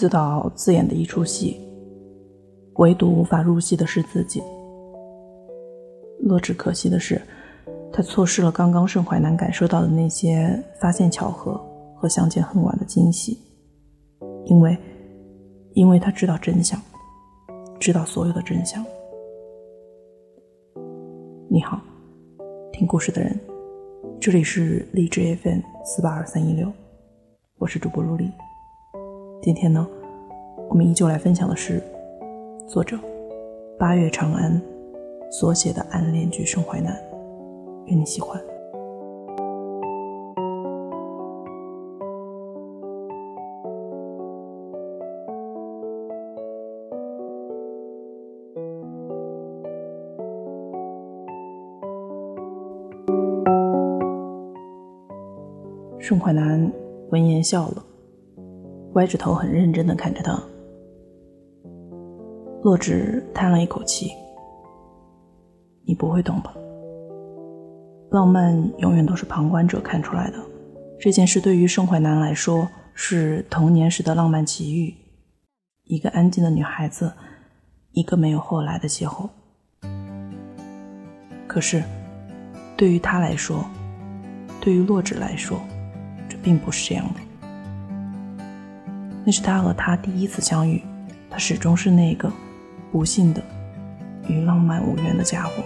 自导自演的一出戏，唯独无法入戏的是自己。洛枳可惜的是，他错失了刚刚盛淮南感受到的那些发现巧合和相见恨晚的惊喜，因为，因为他知道真相，知道所有的真相。你好，听故事的人，这里是荔枝 FM 四八二三一六，我是主播陆离。今天呢，我们依旧来分享的是作者八月长安所写的暗恋剧《盛淮南》，愿你喜欢。盛淮南闻言笑了，歪着头，很认真的看着他。洛枳叹了一口气：“你不会懂吧，浪漫永远都是旁观者看出来的。这件事对于盛淮南来说，是童年时的浪漫奇遇，一个安静的女孩子，一个没有后来的邂逅。可是，对于他来说，对于洛枳来说。”这并不是这样的，那是他和她第一次相遇，他始终是那个不幸的与浪漫无缘的家伙，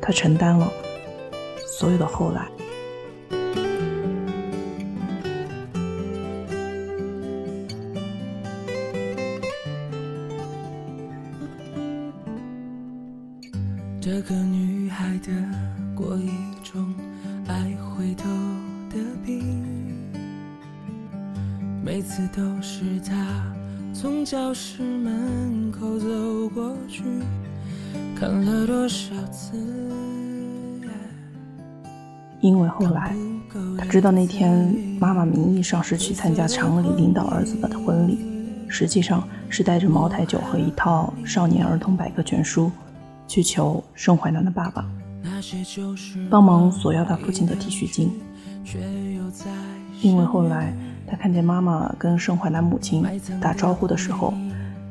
他承担了所有的后来。都是他从教室门口走过去，看了多少次。因为后来他知道那天妈妈名义上是去参加厂里领导儿子的婚礼，实际上是带着茅台酒和一套少年儿童百科全书去求盛淮南的爸爸帮忙索要他父亲的提恤金。因为后来他看见妈妈跟盛淮南母亲打招呼的时候，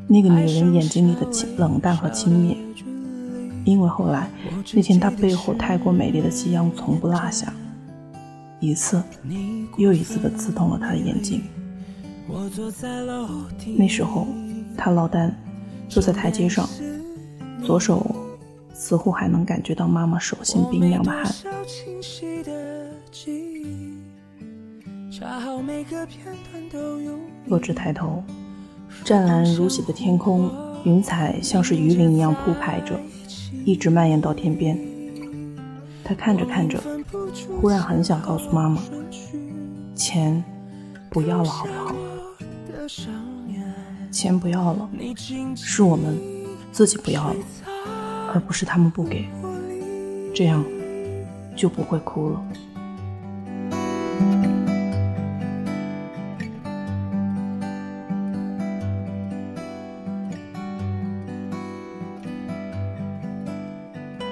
那个女人眼睛里的冷淡和轻蔑。因为后来那天她背后太过美丽的夕阳从不落下，一次又一次的刺痛了他的眼睛。那时候他落单，坐在台阶上，左手似乎还能感觉到妈妈手心冰凉的汗。洛枳抬头，湛蓝如洗的天空，云彩像是鱼鳞一样铺排着，一直蔓延到天边。他看着看着，忽然很想告诉妈妈：“钱不要了，好不好？钱不要了，是我们自己不要了，而不是他们不给，这样就不会哭了。”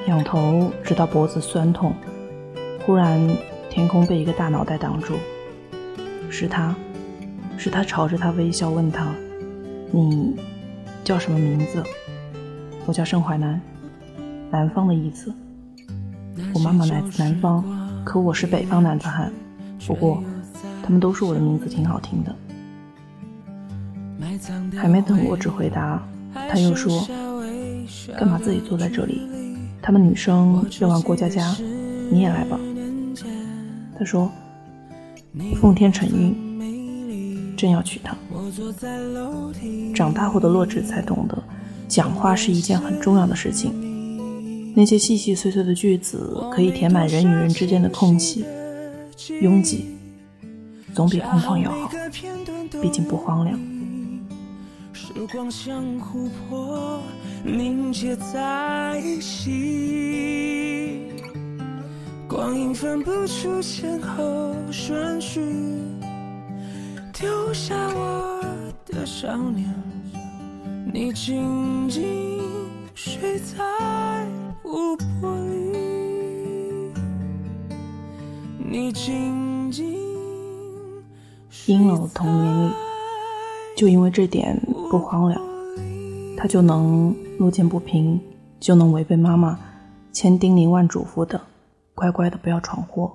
仰头直到脖子酸痛，忽然天空被一个大脑袋挡住，是他，是他朝着他微笑问他：“你叫什么名字？”我叫盛淮南，南方的意思。我妈妈来自南方，可我是北方男子汉。不过他们都说我的名字挺好听的。还没等我只回答，他又说：“干嘛自己坐在这里？”他们女生认完郭佳佳，你也来吧。他说：“奉天承运，正要娶她。”长大后的洛枳才懂得，讲话是一件很重要的事情。那些细细碎碎的句子可以填满人与人之间的空隙，拥挤总比空旷要好，毕竟不荒凉。时光像琥珀凝结在一起，光阴分不出前后顺序，丢下我的少年，你静静睡在湖泊里，你静静。阴冷的童年里。就因为这点不荒凉，他就能路见不平，就能违背妈妈千叮咛万嘱咐的，乖乖的不要闯祸，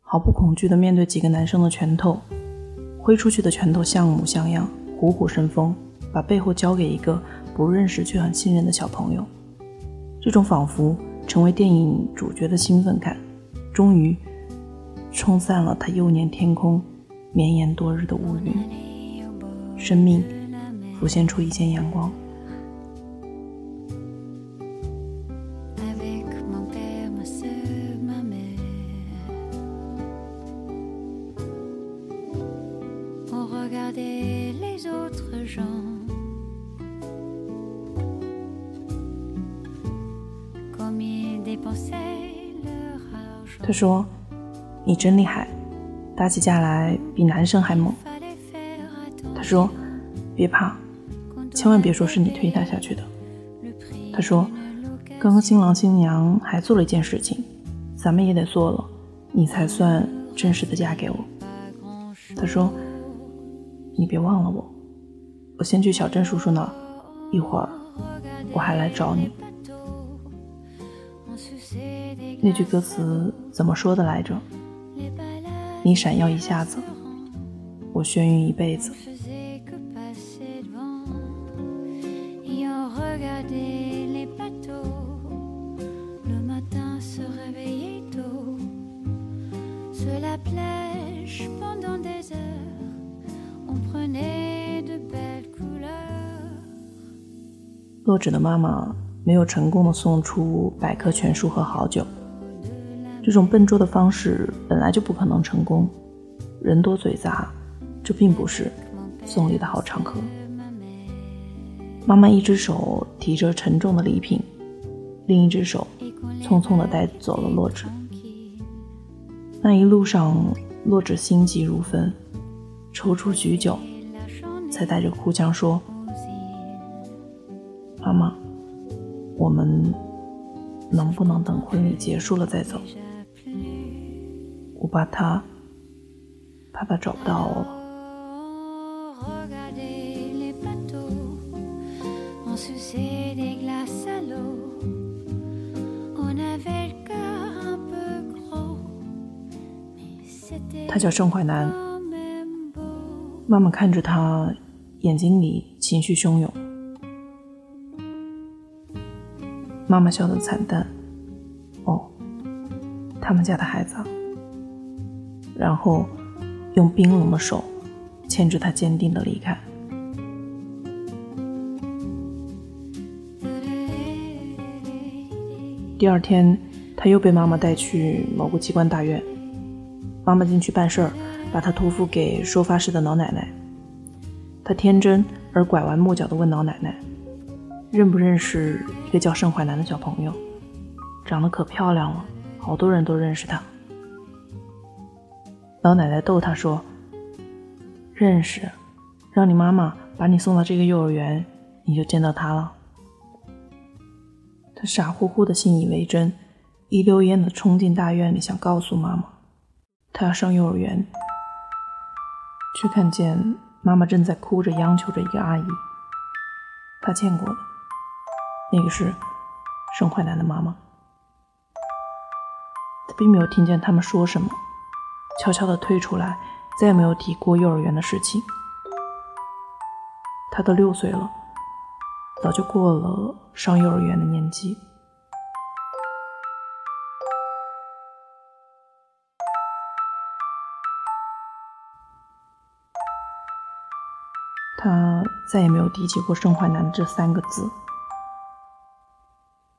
毫不恐惧的面对几个男生的拳头，挥出去的拳头像模像样，虎虎生风，把背后交给一个不认识却很信任的小朋友。这种仿佛成为电影主角的兴奋感，终于冲散了他幼年天空绵延多日的乌云，生命浮现出一线阳光。他说：“你真厉害，打起架来比男生还猛。”他说：“别怕，千万别说是你推他下去的。”他说：“刚刚新郎新娘还做了一件事情，咱们也得做了，你才算正式的嫁给我。”他说：“你别忘了我，我先去小郑叔叔那，一会儿我还来找你。”那句歌词怎么说的来着？你闪耀一下子，我眩晕一辈子。洛枳的妈妈没有成功的送出百科全书和好酒。这种笨拙的方式本来就不可能成功，人多嘴杂，这并不是送礼的好场合。妈妈一只手提着沉重的礼品，另一只手匆匆的带走了洛枳。那一路上，洛枳心急如焚，踌躇许久，才带着哭腔说：“妈妈，我们能不能等婚礼结束了再走？”我怕他，怕他找不到我。他叫盛淮南，妈妈看着他，眼睛里情绪汹涌。妈妈笑得惨淡。哦，他们家的孩子。然后，用冰冷的手牵着他，坚定的离开。第二天，他又被妈妈带去某个机关大院。妈妈进去办事儿，把他托付给收发室的老奶奶。他天真而拐弯抹角的问老奶奶：“认不认识一个叫盛淮南的小朋友？长得可漂亮了，好多人都认识他。”老奶奶逗他说：“认识，让你妈妈把你送到这个幼儿园，你就见到他了。”他傻乎乎的信以为真，一溜烟的冲进大院里，想告诉妈妈，他要上幼儿园，却看见妈妈正在哭着央求着一个阿姨，他见过的，那个是盛淮南的妈妈。他并没有听见他们说什么。悄悄地退出来，再也没有提过幼儿园的事情。他都六岁了，早就过了上幼儿园的年纪。他再也没有提起过盛淮南这三个字。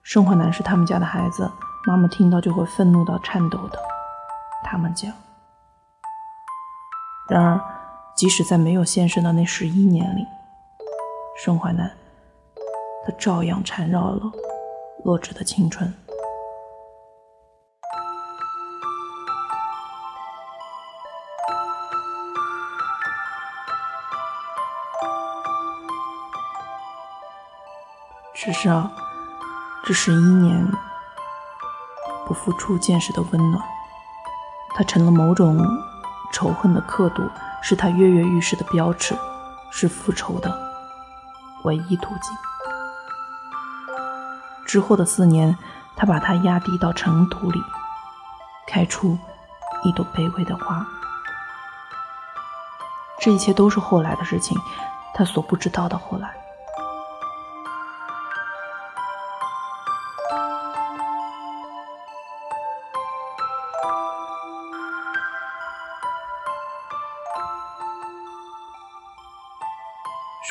盛淮南是他们家的孩子，妈妈听到就会愤怒到颤抖的。他们家。然而，即使在没有现身的那十一年里，盛淮南，他照样缠绕了洛枳的青春。只是啊，这十一年不复初见时的温暖，它成了某种。仇恨的刻度是他跃跃欲试的标尺，是复仇的唯一途径。之后的四年，他把它压低到尘土里，开出一朵卑微的花。这一切都是后来的事情，他所不知道的后来。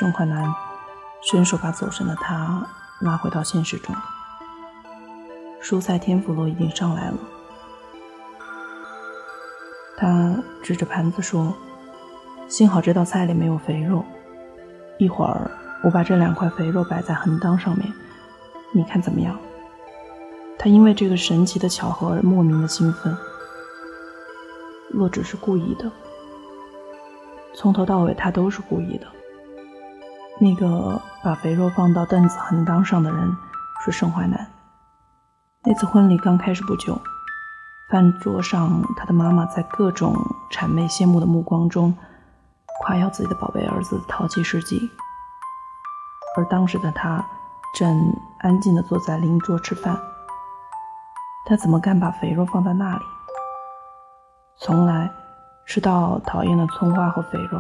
盛淮南伸手把走神的他拉回到现实中。蔬菜天妇罗已经上来了，他指着盘子说：“幸好这道菜里没有肥肉，一会儿我把这两块肥肉摆在横当上面，你看怎么样？”他因为这个神奇的巧合而莫名的兴奋。洛只是故意的，从头到尾他都是故意的。那个把肥肉放到凳子横当上的人是盛淮南。那次婚礼刚开始不久，饭桌上他的妈妈在各种谄媚羡慕的目光中夸耀自己的宝贝儿子淘气事迹，而当时的他正安静地坐在邻桌吃饭。他怎么敢把肥肉放在那里？从来吃到讨厌的葱花和肥肉，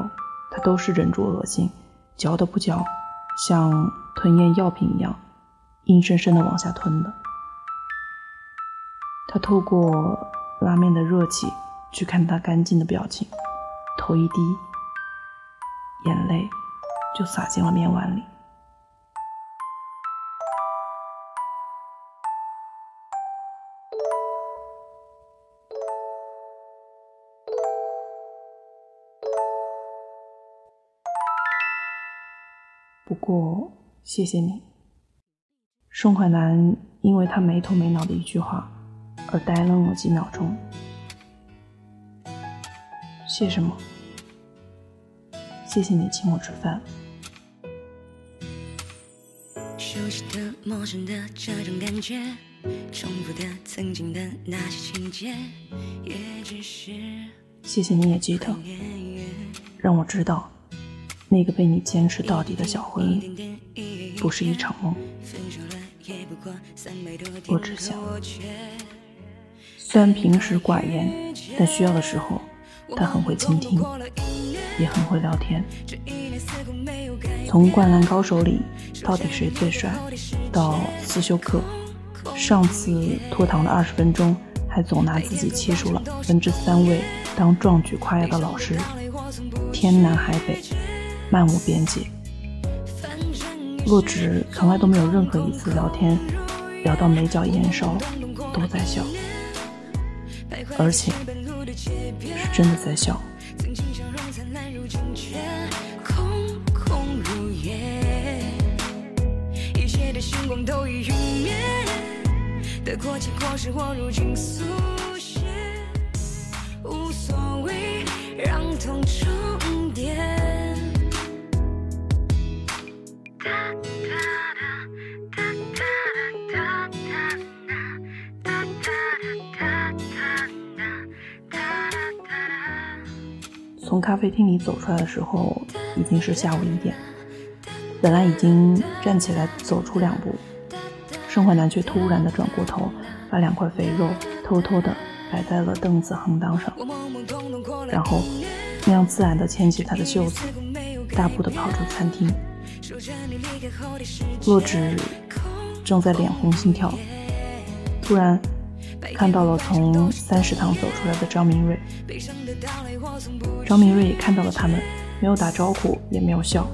他都是忍住恶心。嚼都不嚼，像吞咽药品一样，硬生生的往下吞的。他透过拉面的热气去看他干净的表情，头一低，眼泪就洒进了面碗里。过，谢谢你。宋淮南因为他没头没脑的一句话而呆愣了几秒钟。谢什么？谢谢你请我吃饭。熟悉的、陌生的这种感觉，重复的曾经的那些情节，也只是……谢谢你也记得，让我知道。那个被你坚持到底的小婚礼，不是一场梦。我只想，虽然平时寡言，但需要的时候，他很会倾听，也很会聊天。从《灌篮高手》里到底谁最帅，到思修课，上次拖堂的二十分钟，还总拿自己切出了分之三位当壮举夸耀的老师，天南海北。漫无边际，洛枳从来都没有任何一次聊天聊到眉角眼梢都在笑，而且是真的在笑。从咖啡厅里走出来的时候，已经是下午一点。本来已经站起来走出两步，盛淮南却突然的转过头，把两块肥肉偷偷的摆在了凳子横档上，然后那样自然的牵起他的袖子，大步的跑出餐厅。洛枳正在脸红心跳，突然。看到了从三食堂走出来的张明瑞，张明瑞也看到了他们，没有打招呼，也没有笑，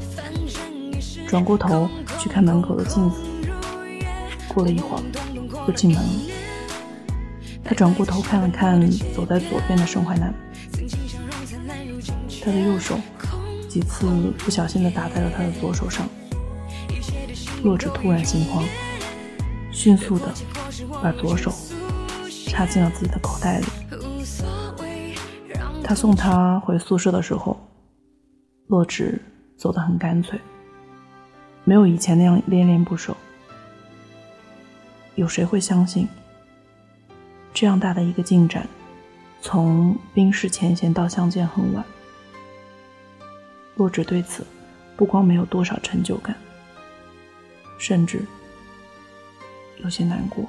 转过头去看门口的镜子。过了一会儿，又进门了。他转过头看了看走在左边的盛淮南，他的右手几次不小心的打在了他的左手上。洛枳突然心慌，迅速的把左手。插进了自己的口袋里。他送他回宿舍的时候，洛枳走得很干脆，没有以前那样恋恋不舍。有谁会相信，这样大的一个进展，从冰释前嫌到相见恨晚？洛枳对此不光没有多少成就感，甚至有些难过。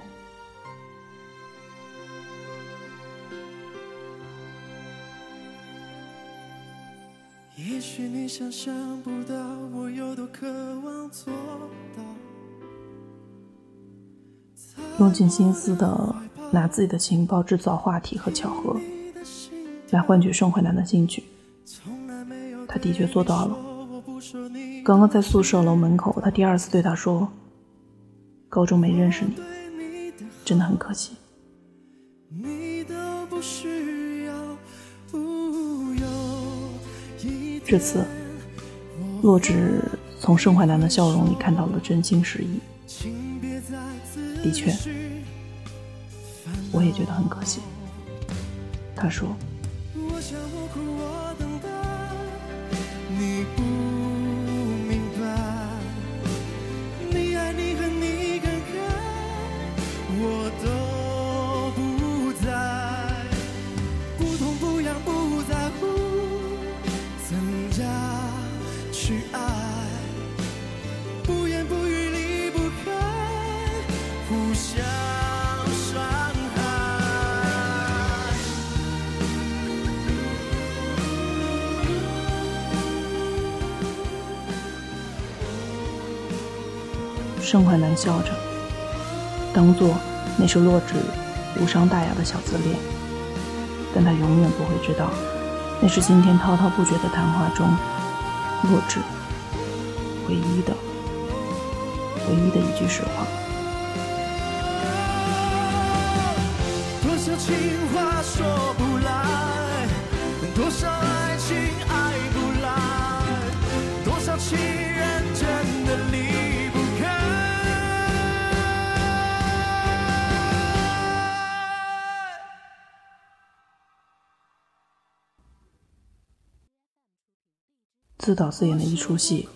用尽心思的拿自己的情报制造话题和巧合，来换取盛淮南的兴趣。他的确做到了。刚刚在宿舍楼门口，他第二次对他说：“高中没认识你，真的很可惜。”这次，洛枳从盛淮南的笑容里看到了真心实意。的确，我也觉得很可惜。他说。盛淮南笑着，当做那是洛枳无伤大雅的小自恋，但他永远不会知道，那是今天滔滔不绝的谈话中，洛枳唯一的、唯一的一句实话。多少情话说不来，多少爱情爱不来，多少情自导自演的一出戏，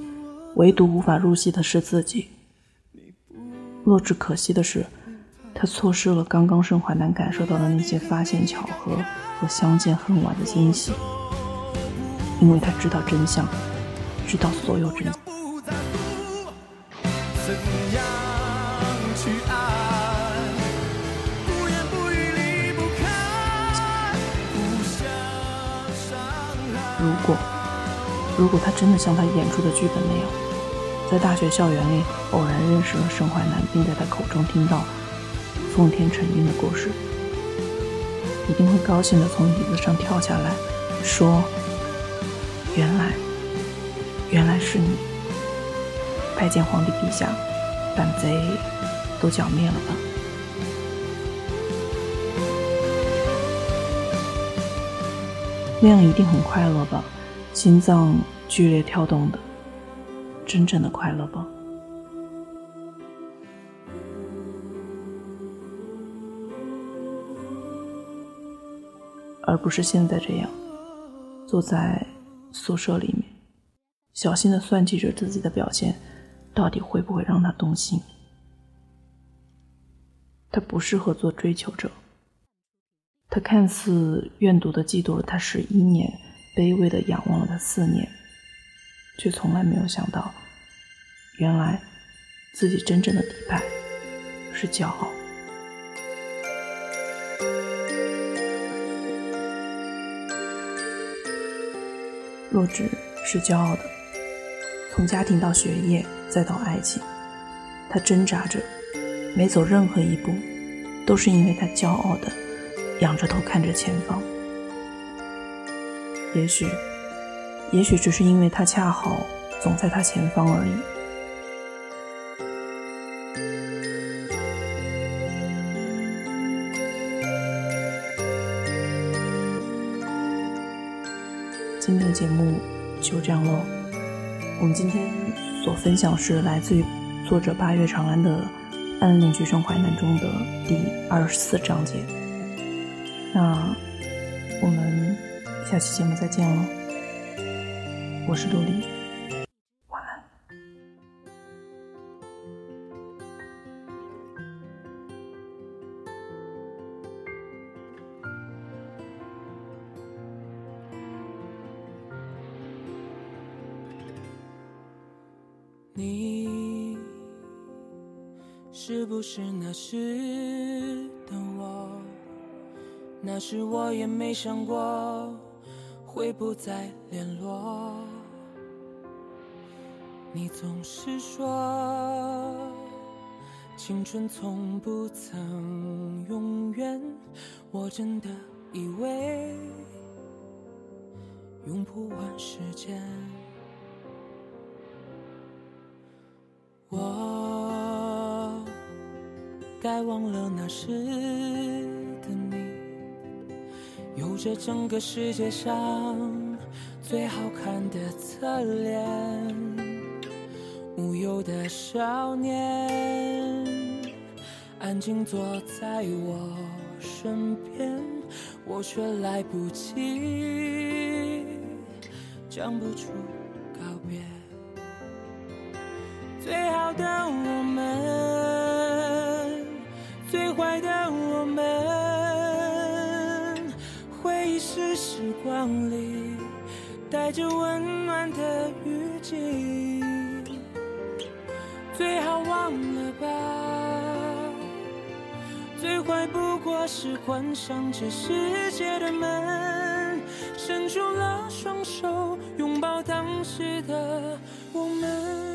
唯独无法入戏的是自己。洛枳可惜的是，他错失了刚刚盛淮南感受到的那些发现巧合和相见恨晚的惊喜，因为他知道真相，知道所有真相。如果他真的像他演出的剧本那样，在大学校园里偶然认识了盛淮南，并在他口中听到奉天承运的故事，一定会高兴的从椅子上跳下来，说：“原来，原来是你！拜见皇帝陛下，反贼都剿灭了吧？那样一定很快乐吧？”心脏剧烈跳动的，真正的快乐吧，而不是现在这样，坐在宿舍里面，小心的算计着自己的表现，到底会不会让他动心？他不适合做追求者，他看似愿赌的嫉妒了他十一年。卑微的仰望了他四年，却从来没有想到，原来自己真正的底牌是骄傲。洛枳是骄傲的，从家庭到学业再到爱情，他挣扎着，每走任何一步，都是因为他骄傲的仰着头看着前方。也许，也许只是因为他恰好总在他前方而已。今天的节目就这样喽。我们今天所分享是来自于作者八月长安的《暗恋橘生淮南》中的第二十四章节。那。下期节目再见喽，我是陆离。你，是不是那时的我？那时我也没想过会不再联络。你总是说青春从不曾永远，我真的以为用不完时间。我该忘了那时，这整个世界上最好看的侧脸，无忧的少年，安静坐在我身边，我却来不及讲不出告别。最好的我们，是时光里带着温暖的雨季。最好忘了吧，最坏不过是关上这世界的门，伸出了双手，拥抱当时的我们。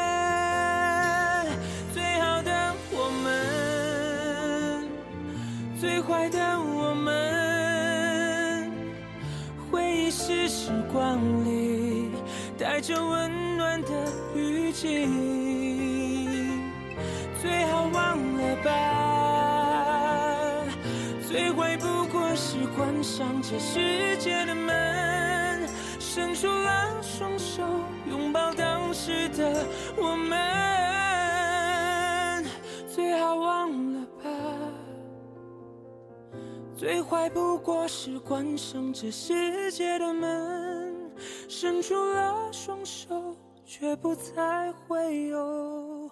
最坏的我们，回忆是时光里带着温暖的雨季。最好忘了吧，最坏不过是关上这世界的门，伸出了双手，拥抱当时的我们。最好忘最坏不过是关上这世界的门，伸出了双手，却不再会有。